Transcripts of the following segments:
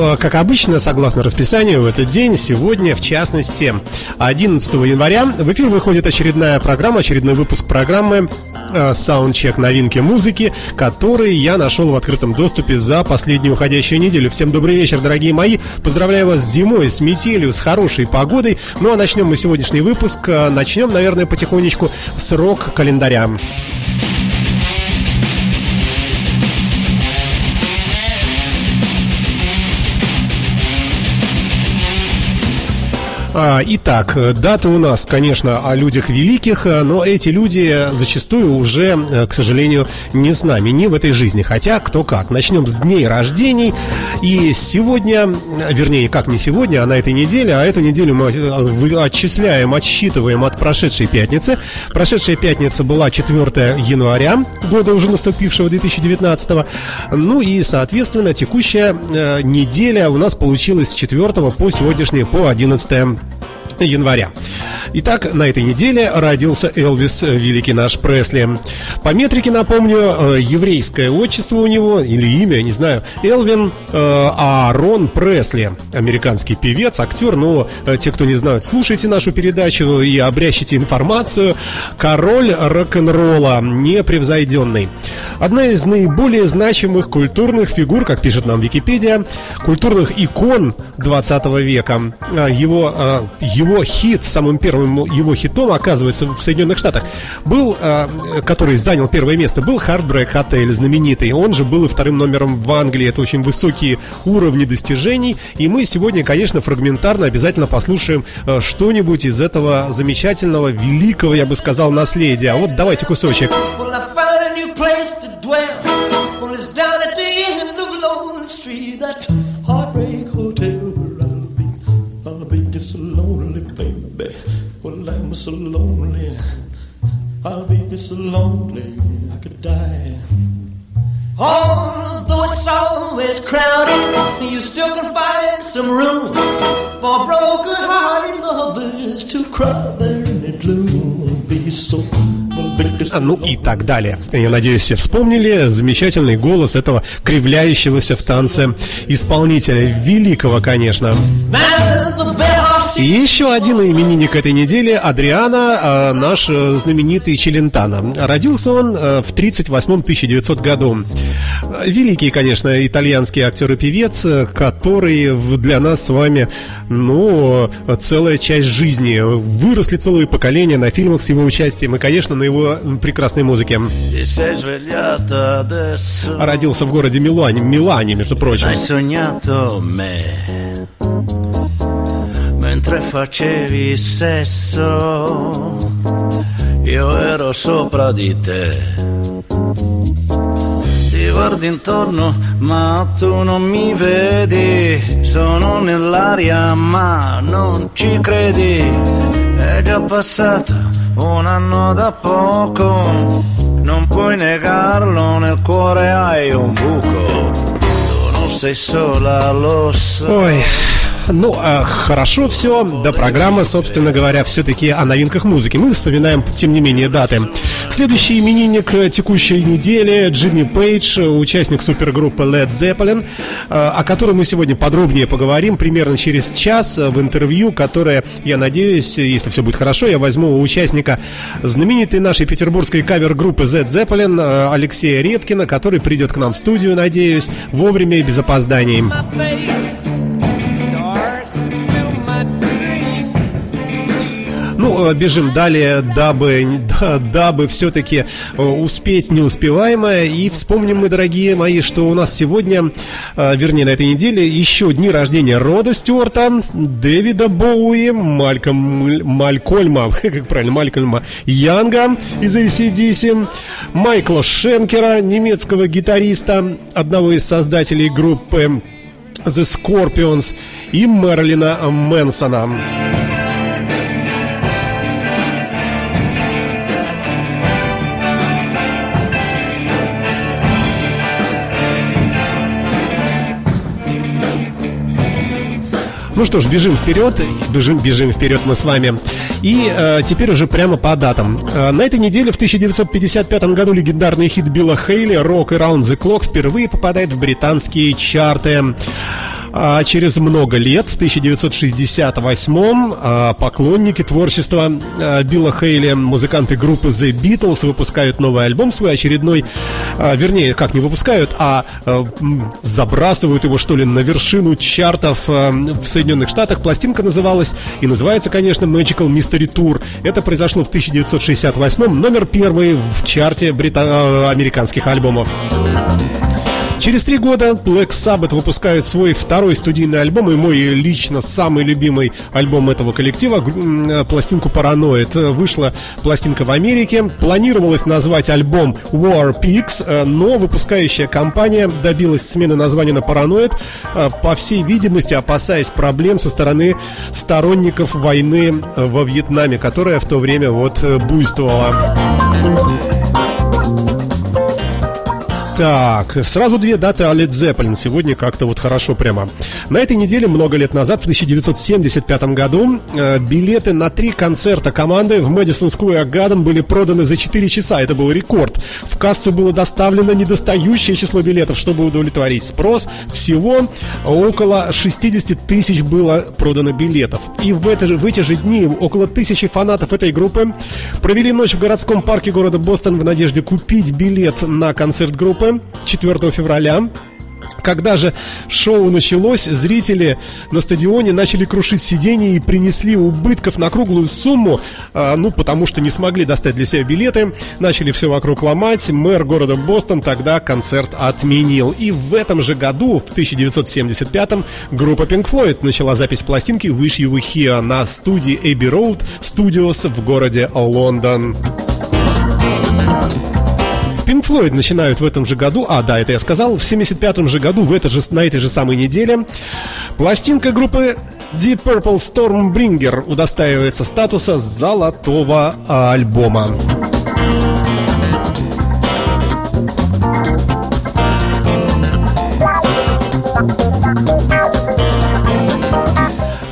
Э, как обычно, согласно расписанию, в этот день, сегодня, в частности, 11 января, в эфир выходит очередная программа, очередной выпуск программы э, новинки музыки, который я нашел в открытом доступе за последнюю уходящую неделю. Всем добрый вечер, дорогие мои. Поздравляю вас с зимой, с метелью, с хорошей погодой. Ну а начнем мы сегодняшний выпуск. Э, начнем, наверное, потихонечку с рок-календаря. Итак, дата у нас, конечно, о людях великих, но эти люди зачастую уже, к сожалению, не с нами, не в этой жизни. Хотя, кто как. Начнем с дней рождений. И сегодня, вернее, как не сегодня, а на этой неделе, а эту неделю мы отчисляем, отсчитываем от прошедшей пятницы. Прошедшая пятница была 4 января, года уже наступившего 2019. Ну и, соответственно, текущая э, неделя у нас получилась с 4 по сегодняшний, по 11 января. Итак, на этой неделе родился Элвис, великий наш Пресли. По метрике, напомню, э, еврейское отчество у него, или имя, не знаю, Элвин э, Аарон Пресли. Американский певец, актер, но э, те, кто не знают, слушайте нашу передачу и обрящите информацию. Король рок-н-ролла, непревзойденный. Одна из наиболее значимых культурных фигур, как пишет нам Википедия, культурных икон 20 века. Его, его хит, самым первым его хитом, оказывается, в Соединенных Штатах, был, э, который занял первое место, был Heartbreak Hotel, знаменитый. Он же был и вторым номером в Англии. Это очень высокие уровни достижений. И мы сегодня, конечно, фрагментарно обязательно послушаем э, что-нибудь из этого замечательного, великого, я бы сказал, наследия. Вот давайте кусочек. I'll be so lonely I could die. Although it's always crowded, you still can find some room for broken-hearted lovers to cry there in the gloom. Be so ну и так далее. Я надеюсь, все вспомнили замечательный голос этого кривляющегося в танце исполнителя. Великого, конечно. И еще один именинник этой недели Адриана, а, наш э, знаменитый Челентано. Родился он э, в 38-1900 году. Великий, конечно, итальянский актер и певец, который для нас с вами, ну, целая часть жизни. Выросли целые поколения на фильмах с его участием и, конечно, на его прекрасной музыке. Родился в городе Милане, Милане, между прочим. Mentre facevi sesso, io ero sopra di te. Ti guardi intorno, ma tu non mi vedi. Sono nell'aria, ma non ci credi. È già passato un anno da poco. Non puoi negarlo, nel cuore hai un buco. Tu non sei sola, lo so. Ой. Ну, э, хорошо все. Да, программа, собственно говоря, все-таки о новинках музыки. Мы вспоминаем, тем не менее, даты. Следующий именинник текущей недели Джимми Пейдж, участник супергруппы Led Zeppelin, э, о которой мы сегодня подробнее поговорим примерно через час в интервью, которое, я надеюсь, если все будет хорошо, я возьму у участника знаменитой нашей петербургской кавер-группы Led Zeppelin э, Алексея Репкина, который придет к нам в студию, надеюсь, вовремя и без опозданий. Ну, э, бежим далее, дабы, дабы все-таки э, успеть неуспеваемое. И вспомним мы, дорогие мои, что у нас сегодня, э, вернее, на этой неделе, еще дни рождения Рода Стюарта, Дэвида Боуи, Мальком, Малькольма, как правильно, Малькольма Янга из ACDC, Майкла Шенкера, немецкого гитариста, одного из создателей группы The Scorpions и Мерлина Мэнсона. Ну что ж, бежим вперед, бежим, бежим вперед мы с вами. И э, теперь уже прямо по датам. Э, на этой неделе в 1955 году легендарный хит Билла Хейли «Rock Around the Clock» впервые попадает в британские чарты. А через много лет, в 1968-м, а, поклонники творчества а, Билла Хейли, музыканты группы The Beatles, выпускают новый альбом свой очередной, а, вернее, как не выпускают, а забрасывают его, что ли, на вершину чартов в Соединенных Штатах. Пластинка называлась, и называется, конечно, Magical Mystery Tour. Это произошло в 1968-м, номер первый в чарте брита- американских альбомов. Через три года Black Sabbath выпускает свой второй студийный альбом и мой лично самый любимый альбом этого коллектива, э, пластинку Paranoid. Вышла пластинка в Америке. Планировалось назвать альбом War Pigs, э, но выпускающая компания добилась смены названия на Paranoid, э, по всей видимости, опасаясь проблем со стороны сторонников войны во Вьетнаме, которая в то время вот буйствовала. Так, сразу две даты о Led Zeppelin. Сегодня как-то вот хорошо прямо. На этой неделе, много лет назад, в 1975 году, э, билеты на три концерта команды в Madison Square Garden были проданы за 4 часа. Это был рекорд. В кассу было доставлено недостающее число билетов, чтобы удовлетворить спрос. Всего около 60 тысяч было продано билетов. И в, это же, в эти же дни около тысячи фанатов этой группы провели ночь в городском парке города Бостон в надежде купить билет на концерт группы 4 февраля когда же шоу началось, зрители на стадионе начали крушить сиденья и принесли убытков на круглую сумму, а, ну, потому что не смогли достать для себя билеты, начали все вокруг ломать. Мэр города Бостон тогда концерт отменил. И в этом же году, в 1975-м, группа Pink Floyd начала запись пластинки Wish You Were Here на студии Abbey Road Studios в городе Лондон. Pink Floyd начинают в этом же году, а, да, это я сказал, в 75-м же году, в это же, на этой же самой неделе, пластинка группы Deep Purple Stormbringer удостаивается статуса золотого альбома.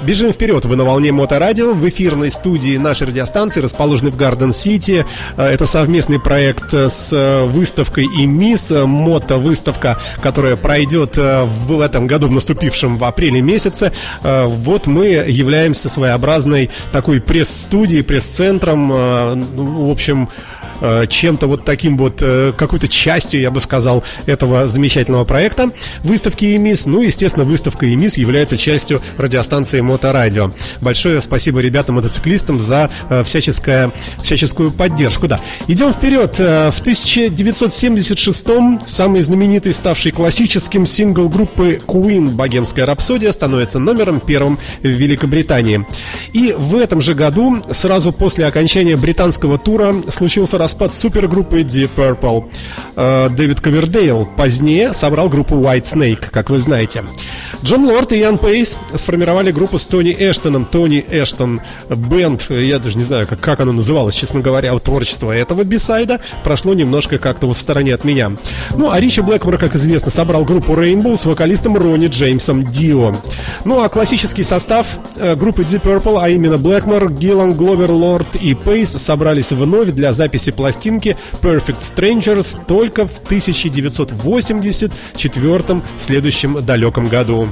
Бежим вперед, вы на волне Моторадио, в эфирной студии нашей радиостанции, расположенной в Гарден-Сити. Э, это совместный проект с э, выставкой и МИС, э, мото-выставка, которая пройдет в этом году, в наступившем в апреле месяце. Вот мы являемся своеобразной такой пресс-студией, пресс-центром, ну, в общем, Э, чем-то вот таким вот, э, какой-то частью, я бы сказал, этого замечательного проекта выставки ЕМИС. Ну, естественно, выставка ЕМИС является частью радиостанции Моторадио. Большое спасибо ребятам-мотоциклистам за э, всяческое, всяческую поддержку. Да, идем вперед. В 1976-м самый знаменитый, ставший классическим сингл группы Queen «Богемская рапсодия» становится номером первым в Великобритании. И в этом же году, сразу после окончания британского тура, случился распад супергруппы Deep Purple. Э, Дэвид Ковердейл позднее собрал группу White Snake, как вы знаете. Джон Лорд и Ян Пейс сформировали группу с Тони Эштоном. Тони Эштон Бенд, я даже не знаю, как, как оно называлось, честно говоря, у творчества этого бисайда прошло немножко как-то в стороне от меня. Ну, а Ричи Блэкмор, как известно, собрал группу Rainbow с вокалистом Ронни Джеймсом Дио. Ну, а классический состав э, группы Deep Purple, а именно Блэкмор, Гиллан, Гловер, Лорд и Пейс собрались вновь для записи пластинки Perfect Strangers только в 1984 следующем далеком году.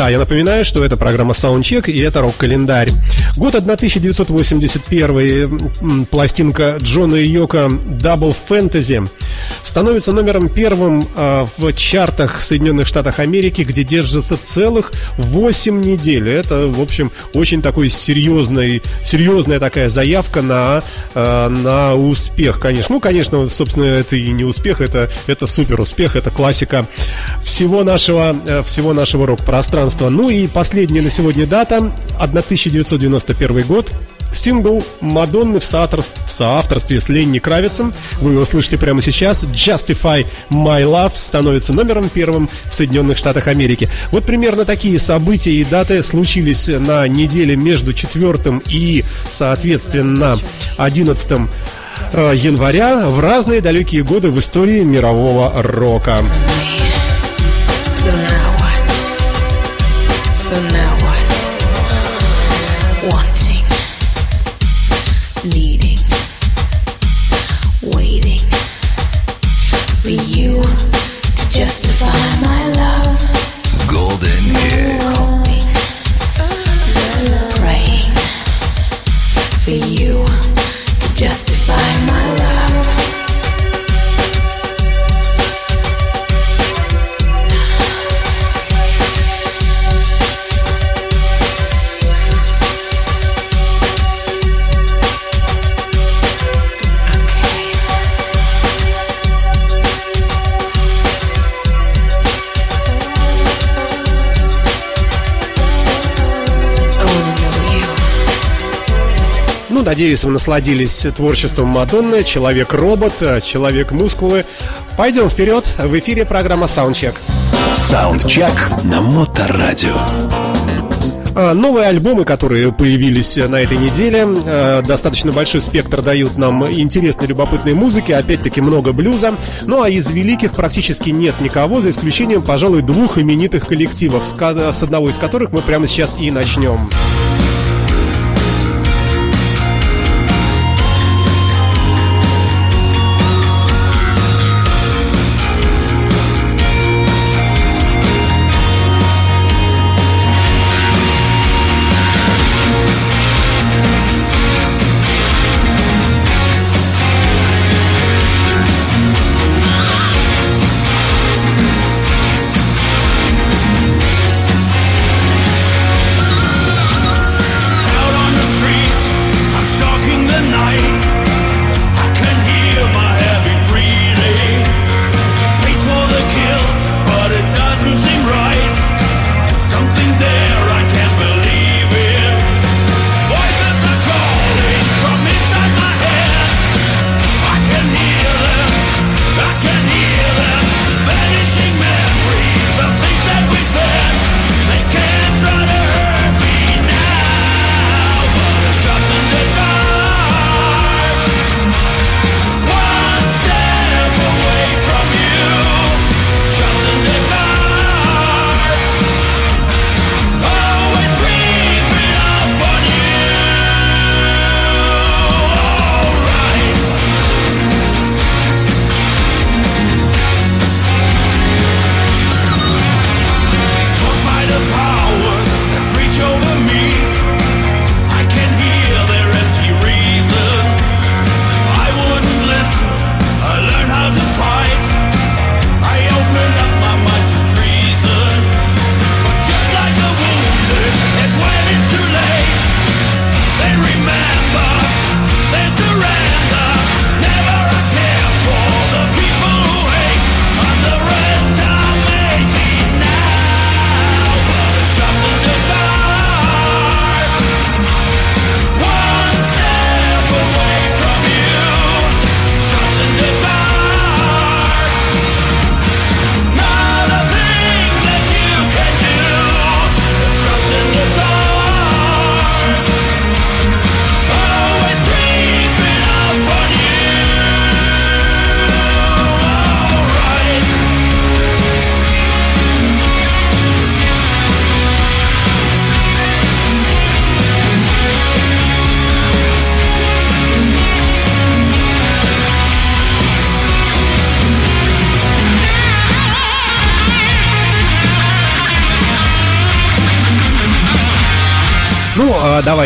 Да, я напоминаю, что это программа Soundcheck и это рок-календарь. Год 1981, пластинка Джона и Йока Double Fantasy становится номером первым э, в чартах Соединенных Штатов Америки, где держится целых 8 недель. Это, в общем, очень такой серьезный, серьезная такая заявка на, э, на успех, конечно. Ну, конечно, собственно, это и не успех, это, это супер успех, это классика всего нашего, э, всего нашего рок-пространства пространства. Ну и последняя на сегодня дата 1991 год. Сингл Мадонны в соавторстве, в соавторстве с Ленни Кравицем, вы его слышите прямо сейчас, Justify My Love становится номером первым в Соединенных Штатах Америки. Вот примерно такие события и даты случились на неделе между 4 и, соответственно, 11 э, января в разные далекие годы в истории мирового рока. So now So now what? Wanting, needing, waiting for you to justify my love. Golden hits. Praying for you to justify my Надеюсь, вы насладились творчеством Мадонны, Человек-робот, Человек-мускулы. Пойдем вперед. В эфире программа Soundcheck. Soundcheck на Моторадио. А, новые альбомы, которые появились на этой неделе, а, достаточно большой спектр дают нам интересной, любопытной музыки, опять-таки много блюза. Ну а из великих практически нет никого, за исключением, пожалуй, двух именитых коллективов, с одного из которых мы прямо сейчас и начнем.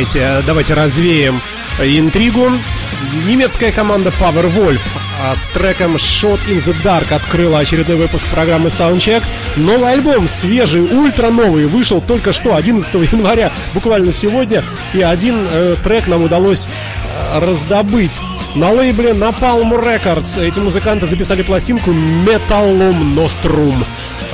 Давайте, давайте развеем интригу. Немецкая команда Powerwolf а с треком Shot in the Dark открыла очередной выпуск программы Soundcheck. Новый альбом, свежий, ультра новый, вышел только что, 11 января, буквально сегодня. И один э, трек нам удалось э, раздобыть. На лейбле Napalm Records эти музыканты записали пластинку Metallum Nostrum.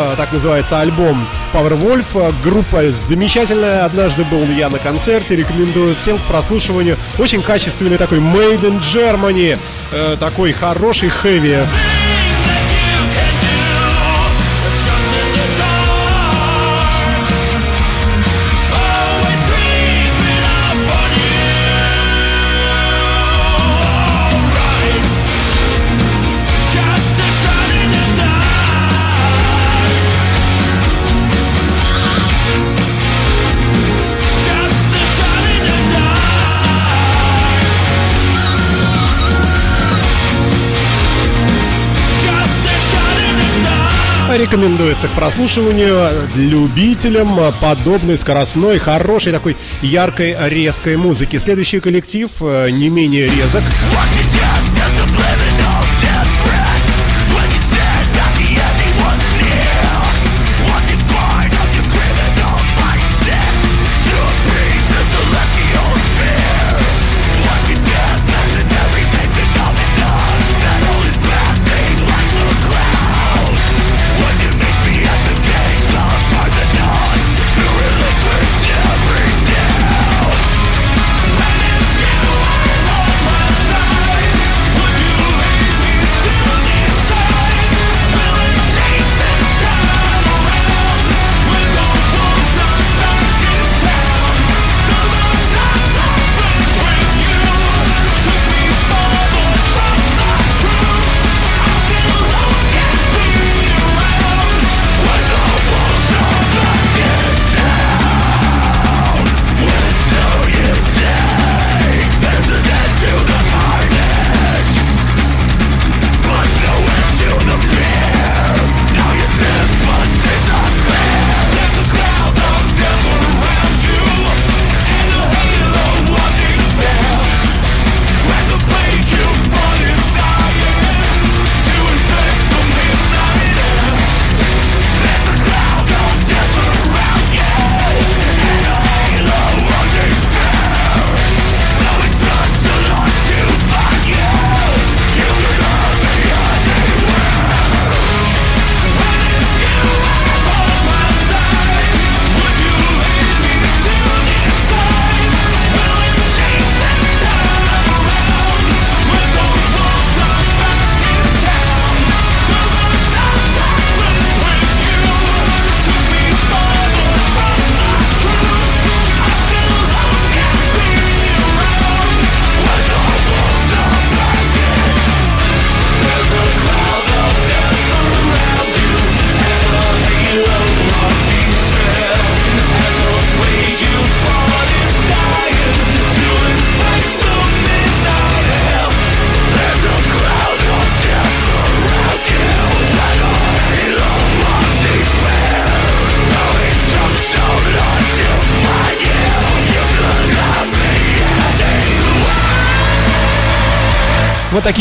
Э, так называется альбом Powerwolf. Э, группа замечательная. Однажды был я на концерте. Рекомендую всем к прослушиванию. Очень качественный такой Made in Germany. Э, такой хороший хэви. Рекомендуется к прослушиванию любителям подобной скоростной, хорошей такой яркой, резкой музыки. Следующий коллектив э, не менее резок. Вот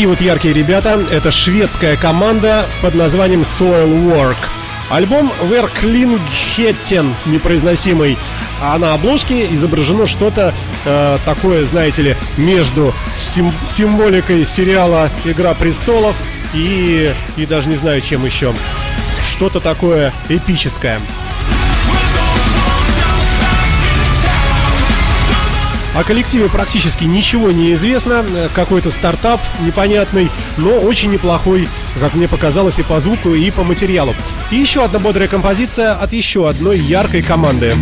такие вот яркие ребята. Это шведская команда под названием Soil Work. Альбом Верклингхеттен, непроизносимый. А на обложке изображено что-то э, такое, знаете ли, между сим- символикой сериала «Игра престолов» и, и даже не знаю чем еще. Что-то такое эпическое. О коллективе практически ничего не известно. Какой-то стартап непонятный, но очень неплохой, как мне показалось, и по звуку, и по материалу. И еще одна бодрая композиция от еще одной яркой команды.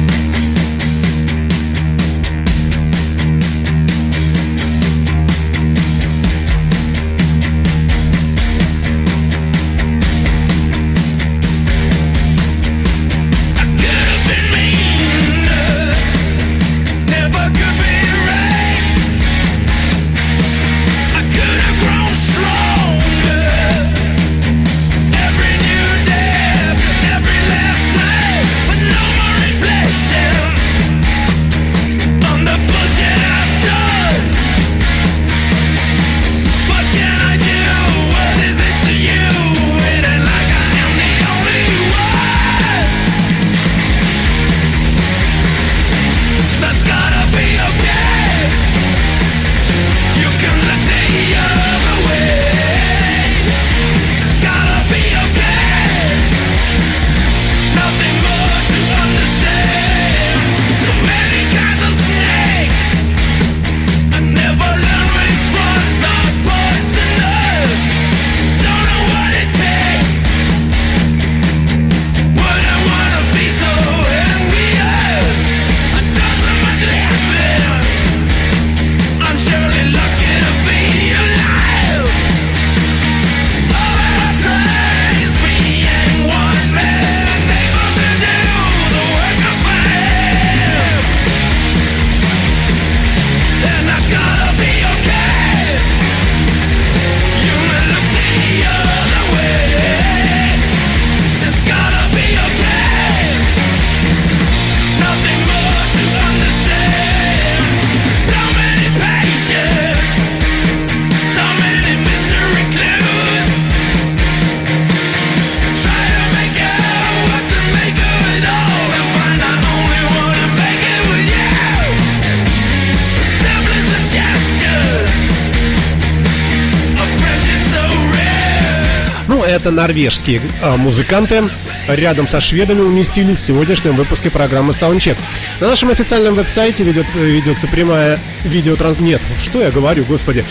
Это норвежские а, музыканты. Рядом со шведами уместились в сегодняшнем выпуске программы Soundcheck. На нашем официальном веб-сайте ведет, ведется прямая видеотранс... Нет, что я говорю, господи.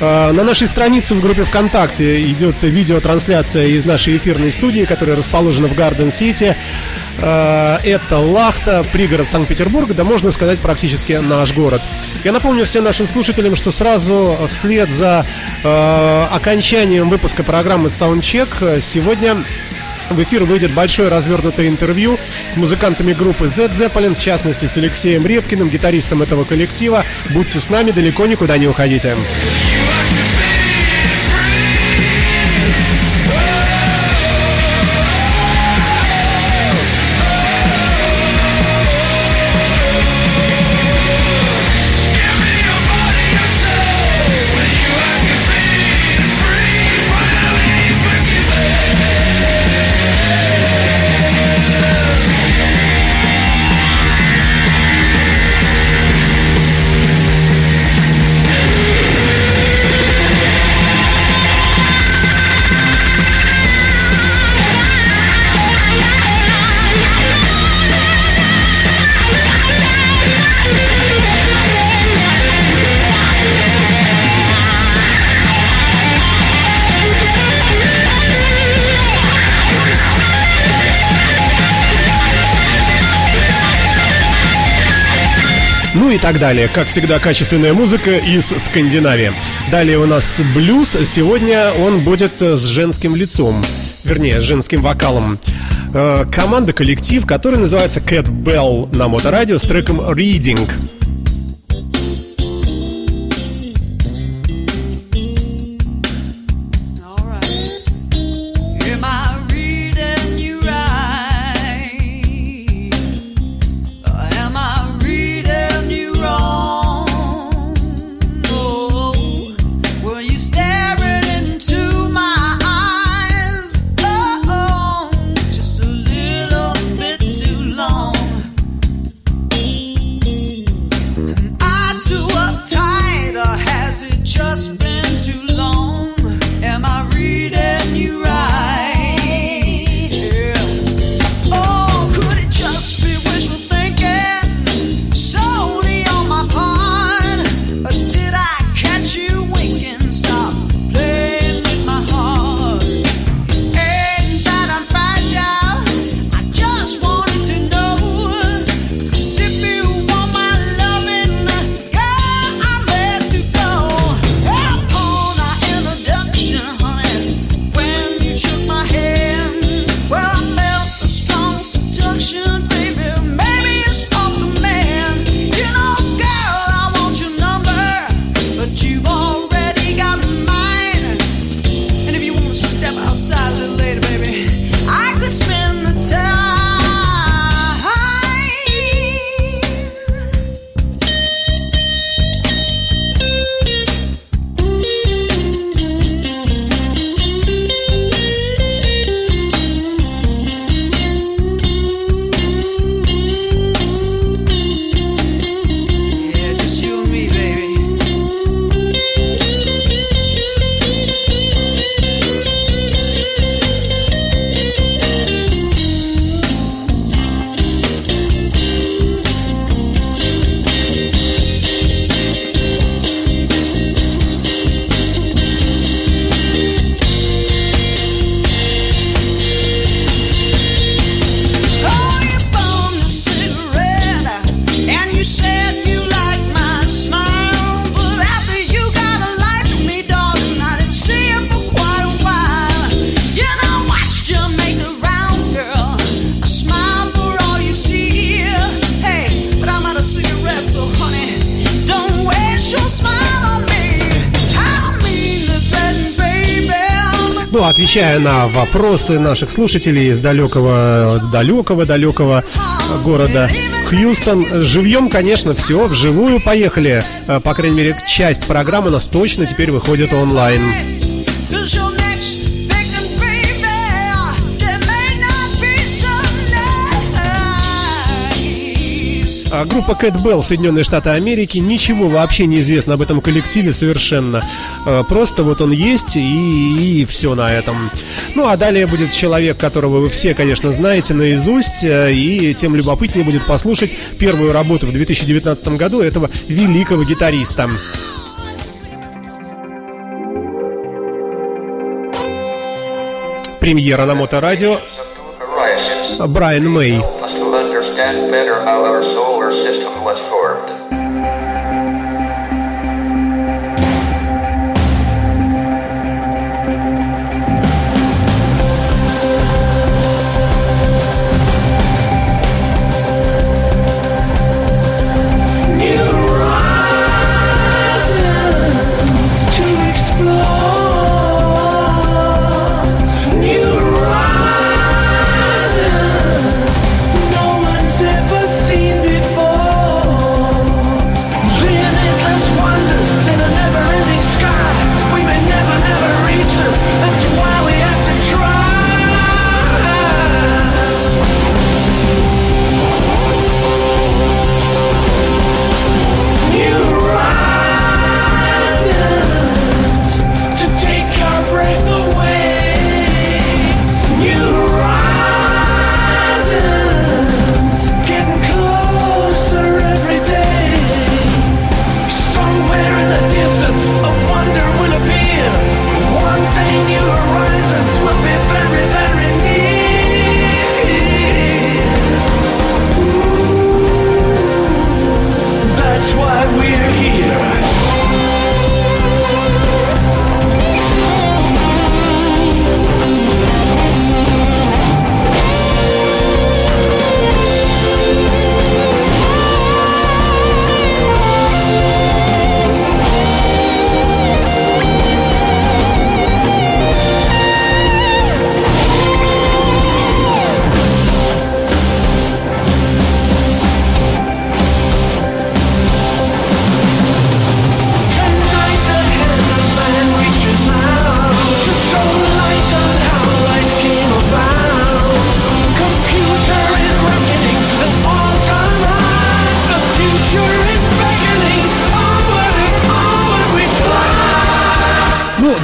А, на нашей странице в группе ВКонтакте идет видеотрансляция из нашей эфирной студии, которая расположена в Гарден-Сити. А, это Лахта, пригород Санкт-Петербурга, да можно сказать практически наш город. Я напомню всем нашим слушателям, что сразу вслед за э, окончанием выпуска программы Soundcheck сегодня в эфир выйдет большое развернутое интервью с музыкантами группы Z Zeppelin, в частности с Алексеем Репкиным, гитаристом этого коллектива. Будьте с нами, далеко никуда не уходите. Так далее. Как всегда, качественная музыка из Скандинавии. Далее у нас блюз. Сегодня он будет с женским лицом. Вернее, с женским вокалом. Э, команда, коллектив, который называется Cat Bell на моторадио с треком Reading. Отвечая на вопросы наших слушателей из далекого, далекого, далекого города Хьюстон. Живьем, конечно, все вживую. Поехали. Э, по крайней мере, часть программы у нас точно теперь выходит онлайн. А группа Cat Bell, Соединенные Штаты Америки, ничего вообще не известно об этом коллективе совершенно. А, просто вот он есть и, и все на этом. Ну а далее будет человек, которого вы все, конечно, знаете наизусть, э, и тем любопытнее будет послушать первую работу в 2019 году этого великого гитариста. Премьера на Моторадио Брайан Мэй.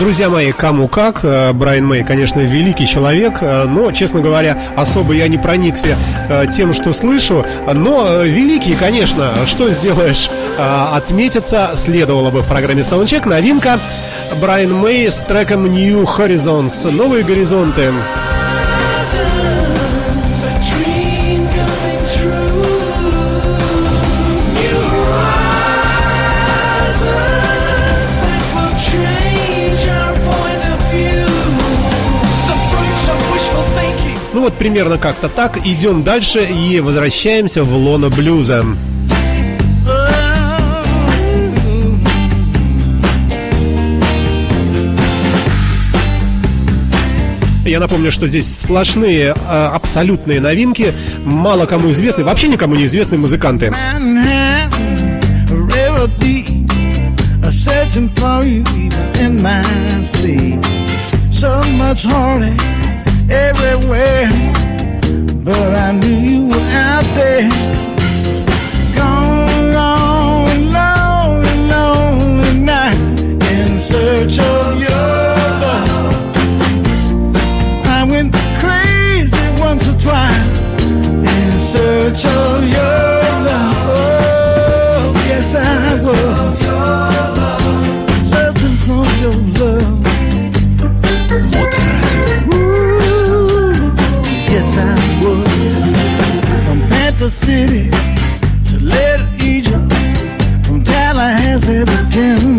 Друзья мои, кому как. Э, Брайан Мэй, конечно, великий человек, э, но, честно говоря, особо я не проникся э, тем, что слышу. Но великий, конечно, что сделаешь? Отметиться следовало бы в программе Soundcheck. Новинка Брайан Мэй с треком New Horizons. Новые горизонты. Примерно как-то так. Идем дальше и возвращаемся в лоно блюза. Я напомню, что здесь сплошные э, абсолютные новинки, мало кому известны, вообще никому не известные музыканты. So much heartache everywhere, but I knew you were out there. Gone, gone, lonely, lonely night in search of your love. I went crazy once or twice in search of your in the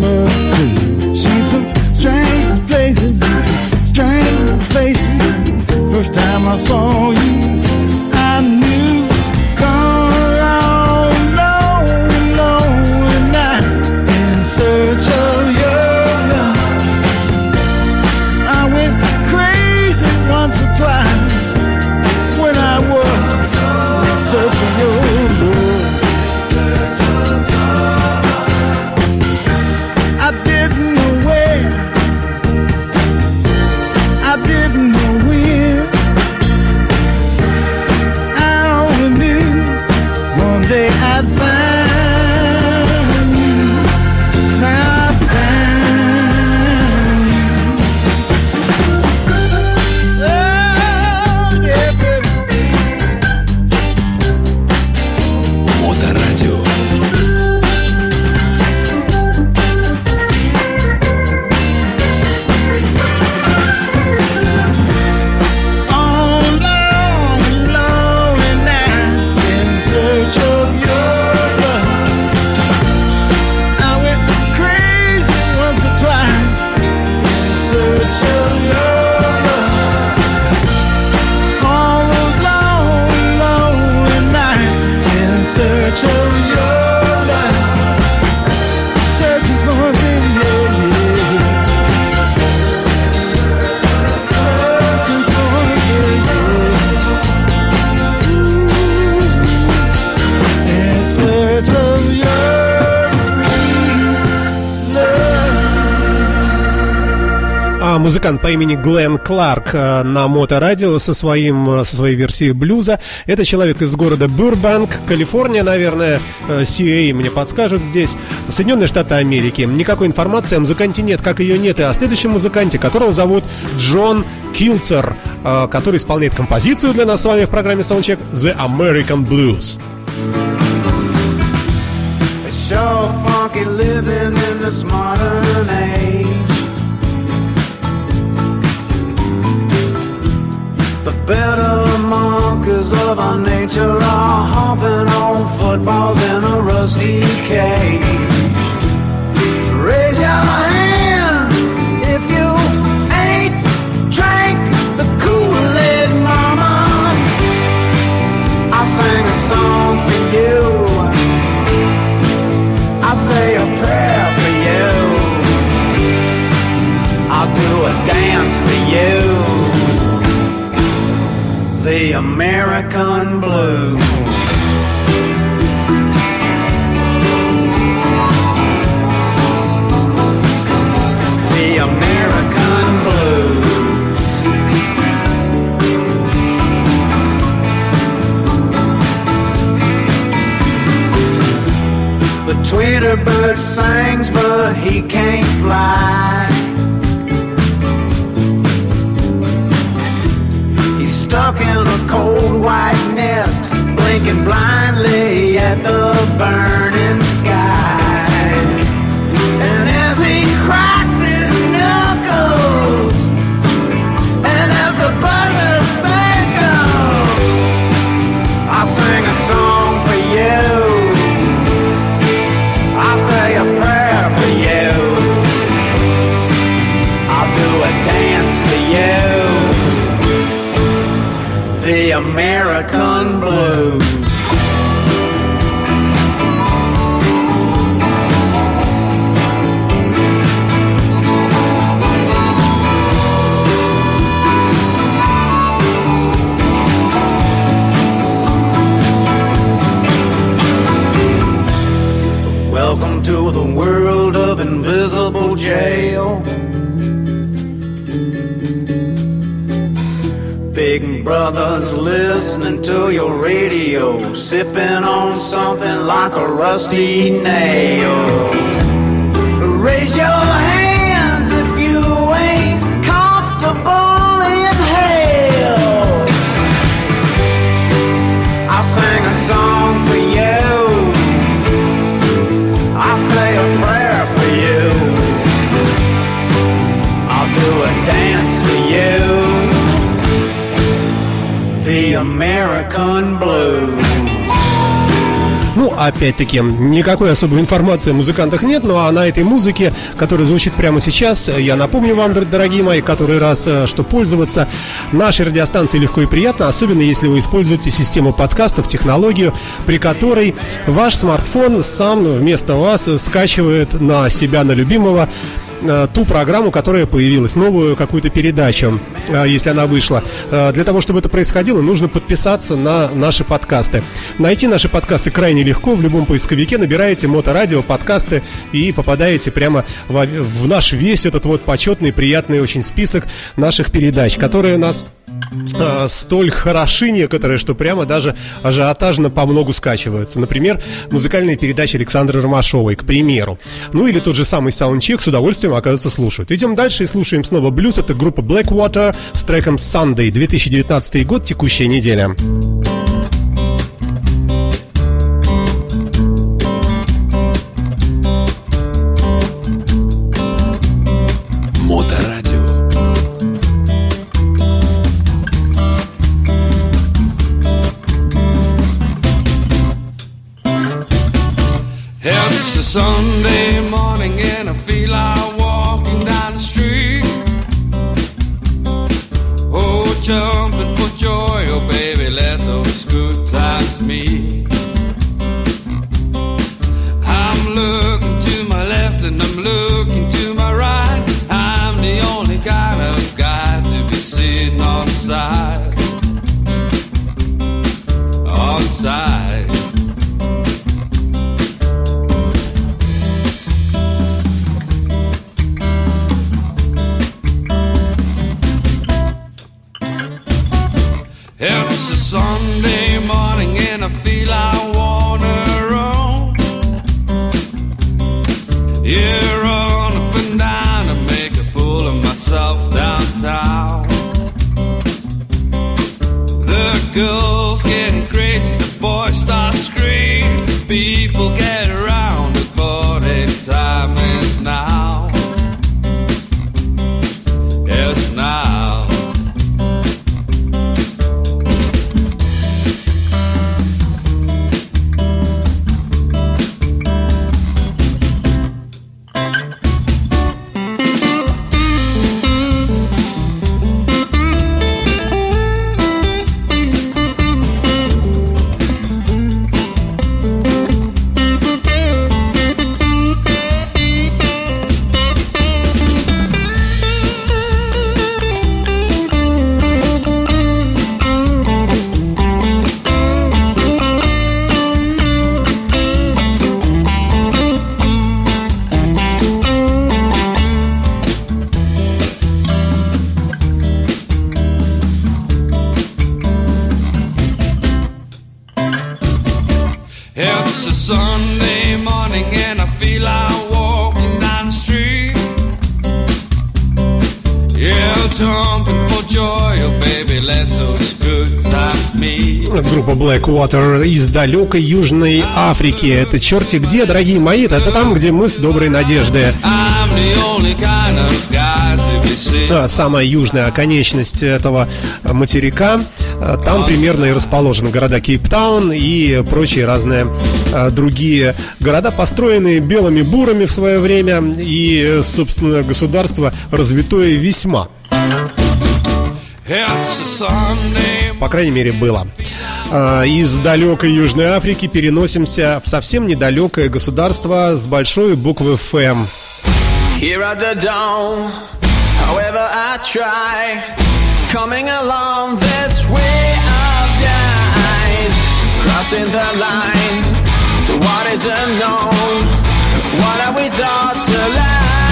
музыкант по имени Глен Кларк э, на моторадио со, своим, э, со своей версией блюза. Это человек из города Бурбанк, Калифорния, наверное, CA мне подскажут здесь, Соединенные Штаты Америки. Никакой информации о музыканте нет, как ее нет и о следующем музыканте, которого зовут Джон Килцер, который исполняет композицию для нас с вами в программе Soundcheck The American Blues. sure funky living in this modern age. Better markers of our nature are hopping on footballs in a rusty cage. Raise your hands The American Blues. The American Blues. The tweeter bird sings, but he can't fly. Stuck in a cold white nest, blinking blindly at the burning sky. And as he cracks his knuckles, and as the buzzers circle, I'll sing a song American blue. Sipping on something like a rusty nail. Опять-таки, никакой особой информации о музыкантах нет, но а на этой музыке, которая звучит прямо сейчас, я напомню вам, дорогие мои, который раз, э, что пользоваться нашей радиостанцией легко и приятно, особенно если вы используете систему подкастов, технологию, при которой ваш смартфон сам вместо вас скачивает на себя, на любимого ту программу, которая появилась, новую какую-то передачу, э, если она вышла. Э, для того, чтобы это происходило, нужно подписаться на наши подкасты. Найти наши подкасты крайне легко. В любом поисковике набираете моторадио, подкасты и попадаете прямо в наш весь этот вот почетный, приятный очень список наших передач, которые нас э, столь хороши некоторые, что прямо даже ажиотажно по многу скачиваются. Например, музыкальные передачи Александры Ромашовой, к примеру. Ну или тот же самый саундчек с удовольствием, оказывается, слушают. Идем дальше и слушаем снова блюз. Это группа Blackwater с треком Sunday, 2019 год, текущая неделя. Sunday Blackwater из далекой Южной Африки. Это черти где, дорогие мои? Это там, где мы с доброй надежды. А, Самая южная оконечность этого материка. А, Там примерно и расположены города Кейптаун и прочие разные а, другие города, построенные белыми бурами в свое время. И, собственно, государство развитое весьма. По крайней мере, было. А, Из далекой Южной Африки переносимся в совсем недалекое государство с большой буквы ФМ. Here at the dawn, however I try, coming along this way of dying, crossing the line to what is unknown. What are we thought to like?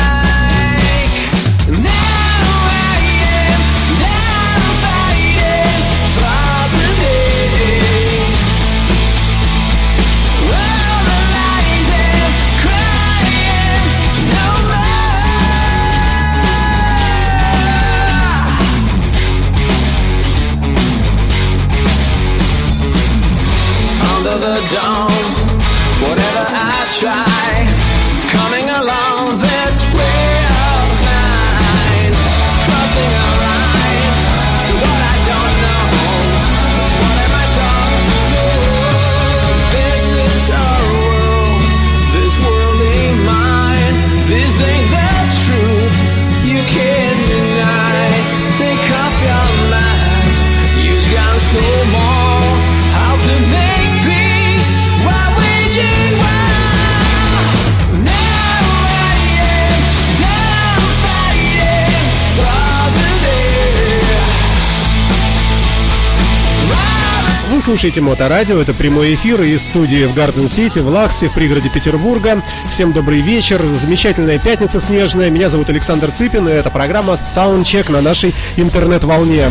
Слушаете Моторадио, это прямой эфир из студии в Гарден-Сити, в Лахте, в пригороде Петербурга. Всем добрый вечер, замечательная пятница снежная. Меня зовут Александр Цыпин, и это программа Soundcheck на нашей интернет-волне.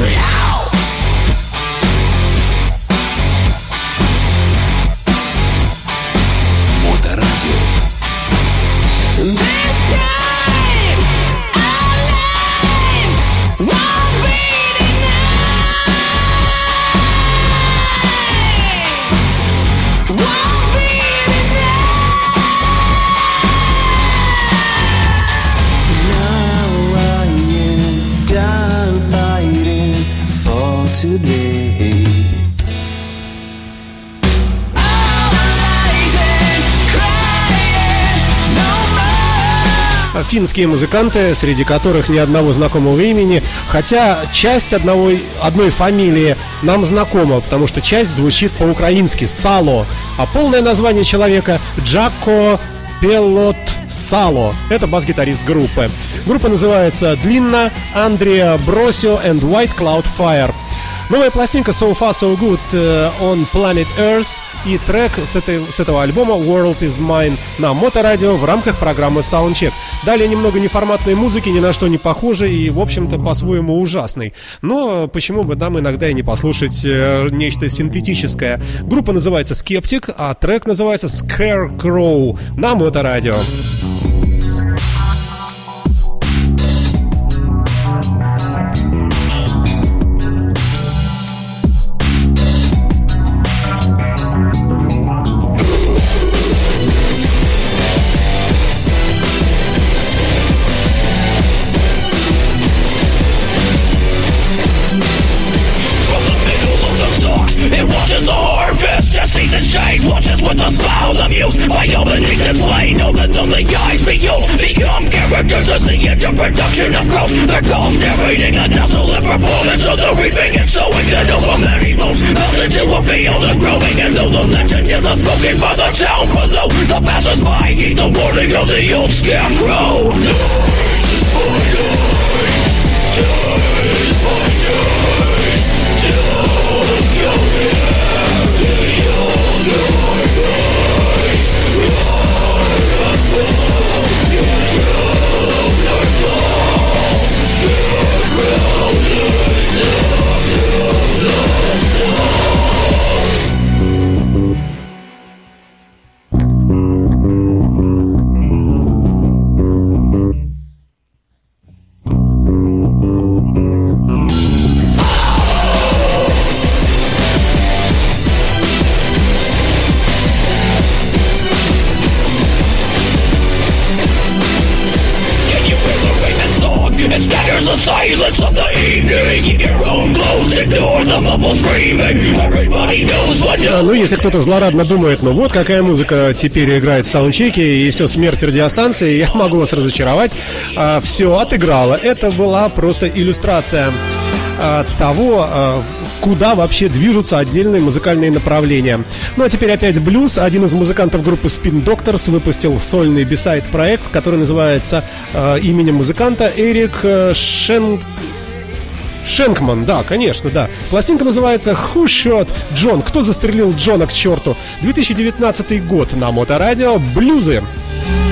Финские музыканты, среди которых ни одного знакомого имени, хотя часть одного, одной фамилии нам знакома, потому что часть звучит по-украински «Сало», а полное название человека Джако Пелот Сало. Это бас-гитарист группы. Группа называется «Длинно», «Андреа Бросио and White Cloud Fire». Новая пластинка So Far So Good э, on Planet Earth и трек с, этой, с этого альбома World Is Mine на Моторадио в рамках программы Soundcheck. Далее немного неформатной музыки, ни на что не похожей и, в общем-то, по-своему ужасной. Но почему бы нам иногда и не послушать э, нечто синтетическое? Группа называется Skeptic, а трек называется Scarecrow на Моторадио. From with a smile amused by all beneath display. Know that only eyes behold become characters as the interproduction of growth. Their goals narrating a desolate performance of the reaping and sowing that over many moons. Melt into a field of growing, and though the legend is unspoken by the town below, the passers-by heed the warning of the old scarecrow. Can если кто-то злорадно думает, ну вот какая музыка теперь играет в саундчеке, и все, смерть радиостанции, я могу вас разочаровать. все отыграло. Это была просто иллюстрация а, того, а, куда вообще движутся отдельные музыкальные направления. Ну а теперь опять блюз. Один из музыкантов группы Spin Doctors выпустил сольный бисайд проект, который называется а, именем музыканта Эрик э, Шен... Шенкман, да, конечно, да. Пластинка называется Who Shot Джон? Кто застрелил Джона к черту? 2019 год на Моторадио Блюзы. You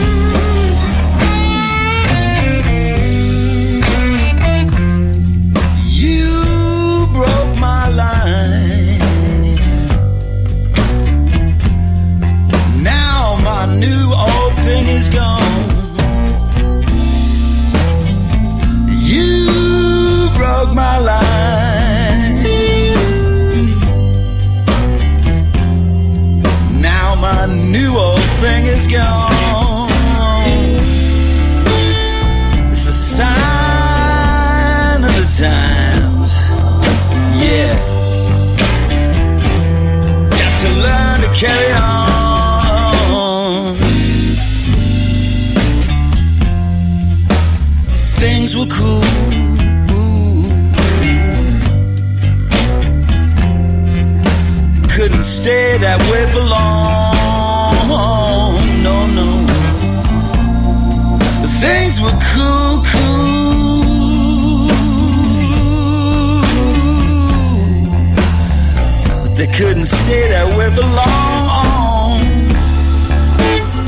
my line. Now my new old thing is gone. It's a sign of the times. Yeah. Got to learn to carry on. That way for long. No, no. Things were cool, cool. But they couldn't stay that way for long.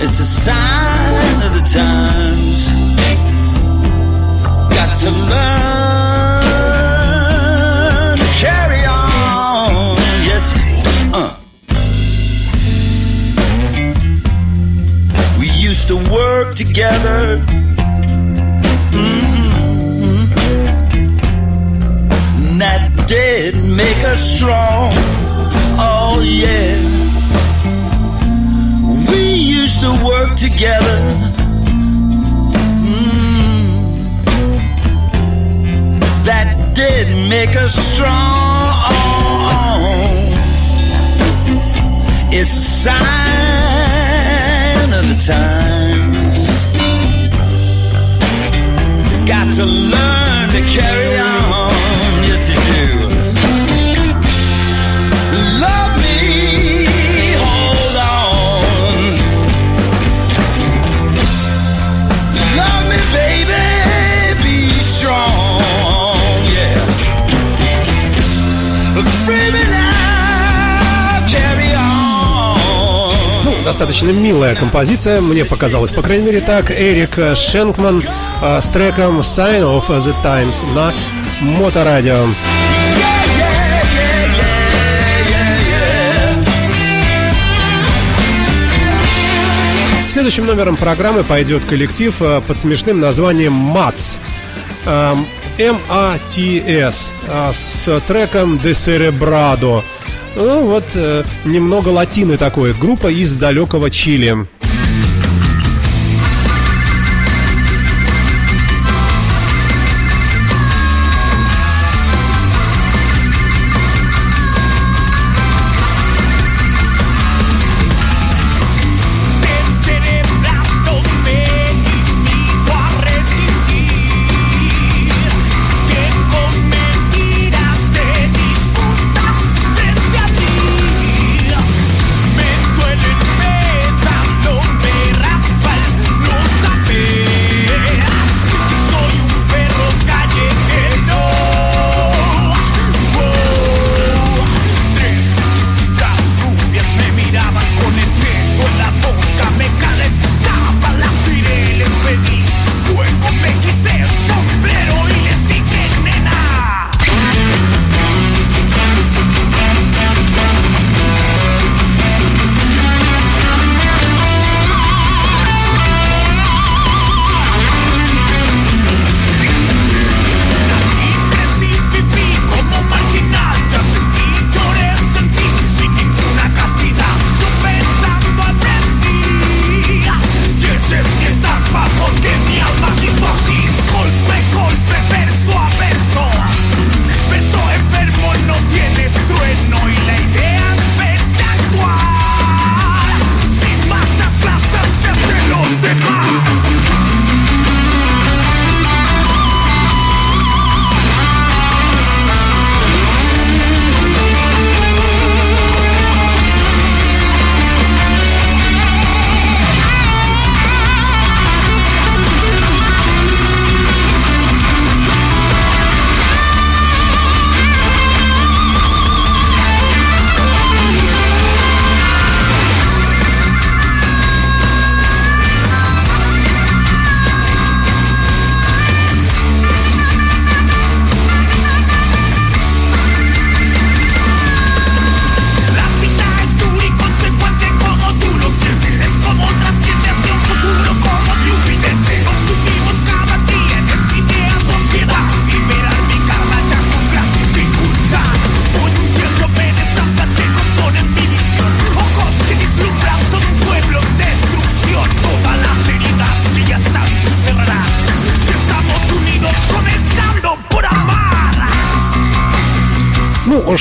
It's a sign of the times. Got to learn together. Mhm. That did make us strong. Oh, yeah. We used to work together. Mm. That did make us strong. It's a sign of the times. To learn to carry on. Достаточно милая композиция, мне показалось, по крайней мере, так. Эрик Шенкман э, с треком Sign of the Times на Моторадио. Следующим номером программы пойдет коллектив э, под смешным названием МАТС. Эм, э, с треком De Cerebrado. Ну вот, э, немного латины такой. Группа из далекого Чили.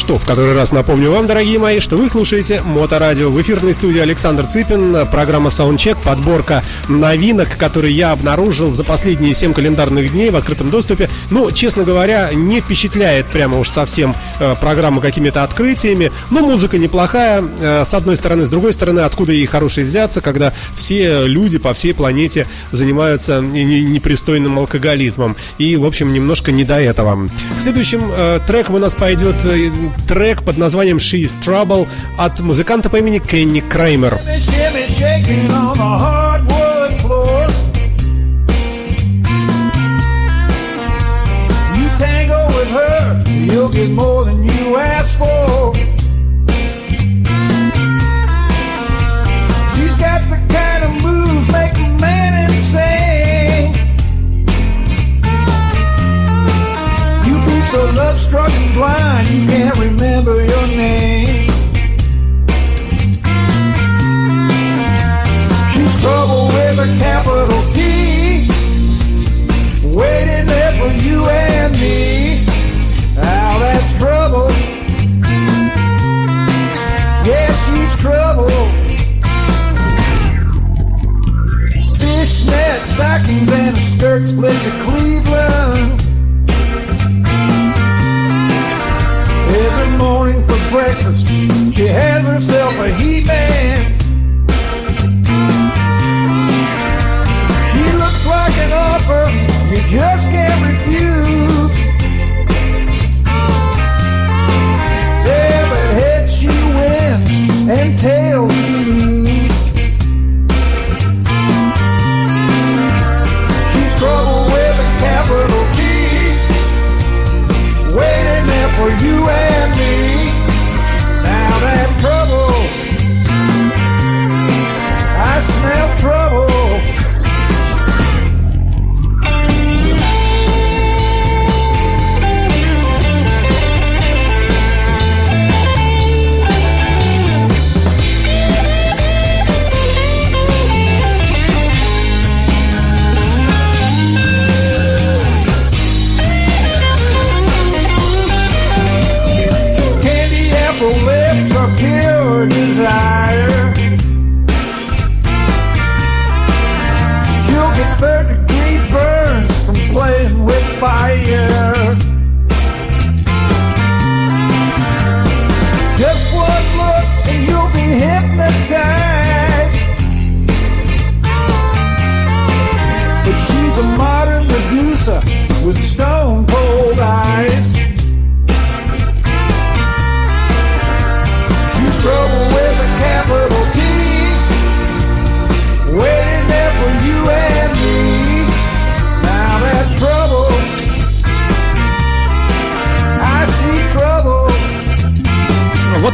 Что, в который раз напомню вам, дорогие мои, что вы слушаете Моторадио. В эфирной студии Александр Цыпин, программа Soundcheck, подборка новинок, которые я обнаружил за последние 7 календарных дней в открытом доступе. Ну, честно говоря, не впечатляет прямо уж совсем э, программа какими-то открытиями. Но музыка неплохая, э, с одной стороны. С другой стороны, откуда ей хорошей взяться, когда все люди по всей планете занимаются не- не- непристойным алкоголизмом. И, в общем, немножко не до этого. Следующим э, треком у нас пойдет э, трек под названием She is Trouble от музыканта по имени Кенни Краймер. you'll get more than struck blind, you can't remember your name. She's trouble with a capital T. Waiting there for you and me. Now that's trouble. Yeah, she's trouble. Fishnet stockings and a skirt split to Cleveland. Breakfast, she has herself a heat man. She looks like an offer you just can't refuse. Yeah, but head she wins and tails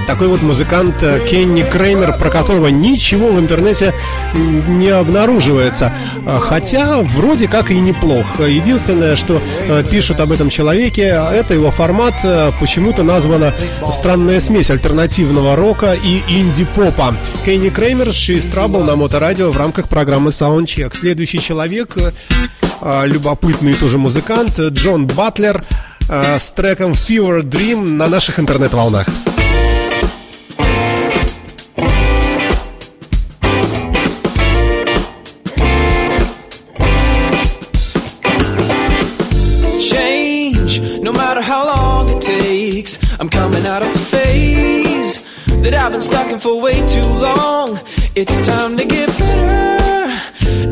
такой вот музыкант э, Кенни Креймер, про которого ничего в интернете не обнаруживается. А, Хотя вроде как и неплох. Единственное, что э, пишут об этом человеке, это его формат э, почему-то названа странная смесь альтернативного рока и инди-попа. Кенни Креймер, She's Trouble на Моторадио в рамках программы Soundcheck. Следующий человек, а, любопытный тоже музыкант, Джон Батлер с треком Fever Dream на наших интернет-волнах. In for way too long. It's time to get better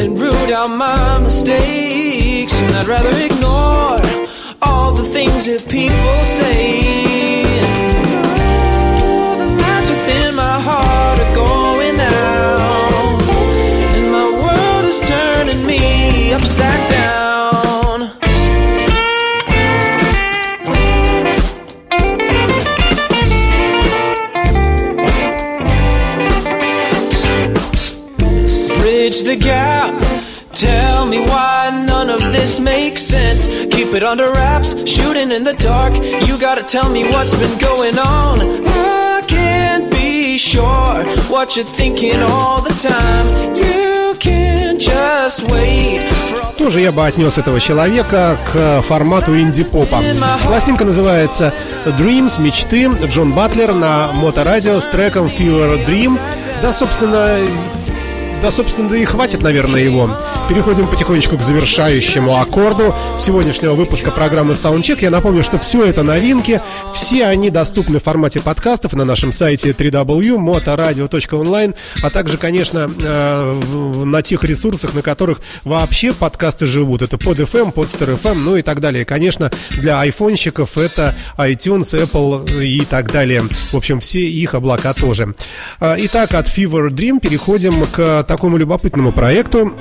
and root out my mistakes. And I'd rather ignore all the things that people say. The within my heart are going out. And my world is turning me upside down. Makes sense. Keep it under wraps, shooting in the dark. You gotta tell me what's been going on. I can't be sure what you're thinking all the time. You can't just wait Тоже я бы отнес этого человека к формату инди-попа. Пластинка называется Dreams, мечты, Джон Батлер на моторадио с треком Fever Dream. Да, собственно, да, собственно, да и хватит, наверное, его. Переходим потихонечку к завершающему аккорду сегодняшнего выпуска программы Soundcheck. Я напомню, что все это новинки. Все они доступны в формате подкастов на нашем сайте www.motoradio.online, а также, конечно, э, на тех ресурсах, на которых вообще подкасты живут. Это под FM, под FM, ну и так далее. Конечно, для айфонщиков это iTunes, Apple и так далее. В общем, все их облака тоже. А, Итак, от Fever Dream переходим к такому любопытному проекту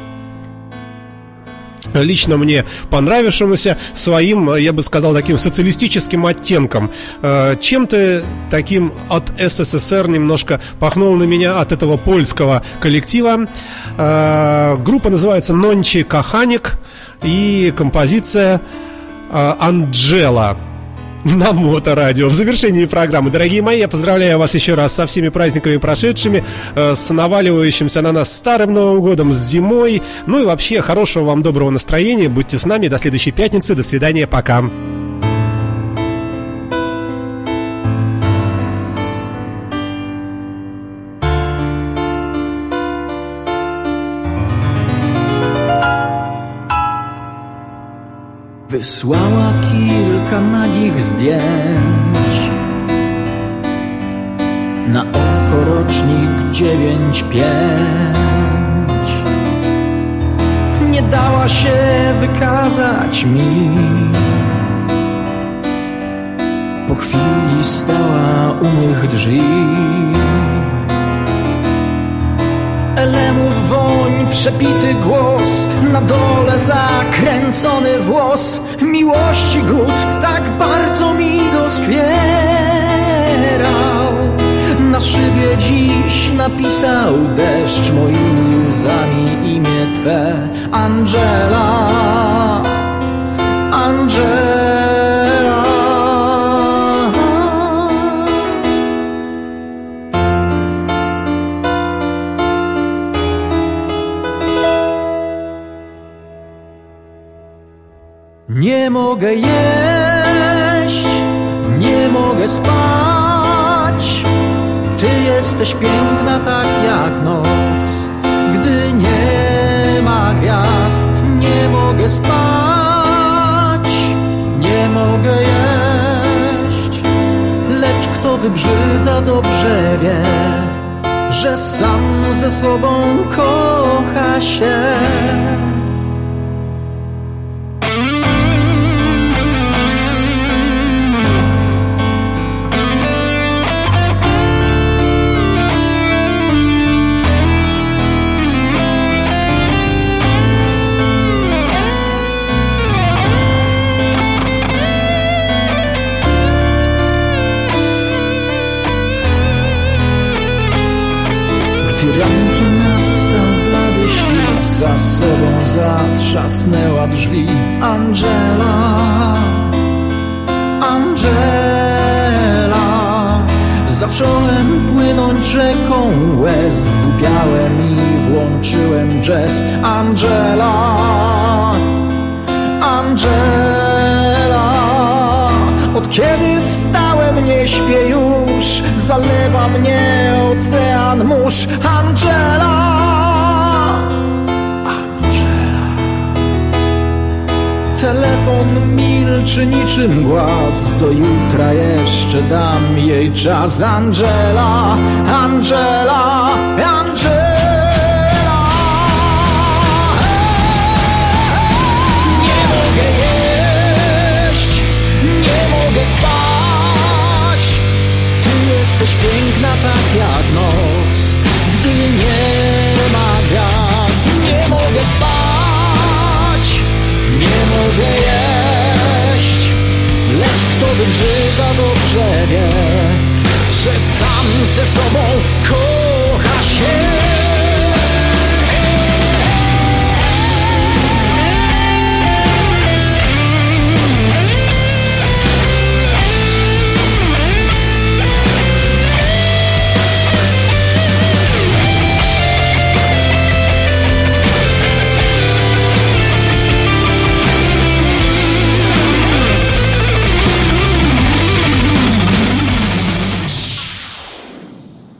лично мне понравившемуся своим, я бы сказал, таким социалистическим оттенком. Э, Чем-то таким от СССР немножко пахнул на меня от этого польского коллектива. Э, Группа называется Нончи Каханик и композиция э, Анджела на Моторадио. В завершении программы, дорогие мои, я поздравляю вас еще раз со всеми праздниками прошедшими, э, с наваливающимся на нас старым Новым годом, с зимой. Ну и вообще, хорошего вам доброго настроения. Будьте с нами. До следующей пятницы. До свидания. Пока. Wysłała kilka nagich zdjęć. Na oko rocznik dziewięć pięć. Nie dała się wykazać mi. Po chwili stała u mych drzwi przepity głos, na dole zakręcony włos, miłości głód tak bardzo mi doskwierał. Na szybie dziś napisał deszcz moimi łzami imię Twe, Angela, Angela. Jesteś piękna tak jak noc, gdy nie ma gwiazd. Nie mogę spać, nie mogę jeść. Lecz kto wybrzydza dobrze wie, że sam ze sobą kocha się. Zatrzasnęła drzwi. Angela Angela Zacząłem płynąć rzeką. Łez Zgubiałem i włączyłem jazz. Angela Angela Od kiedy wstałem nie śpię już. Zalewa mnie ocean mórz. Angela Telefon milczy niczym głaz. Do jutra jeszcze dam jej czas. Angela, Angela, Angela. Nie mogę jeść, nie mogę spać. Ty jesteś piękna tak jak noc Gdy nie ma gwiazd. Nie mogę spać, nie mogę jeść Lecz kto wybrzydza dobrze wie Że sam ze sobą kocha się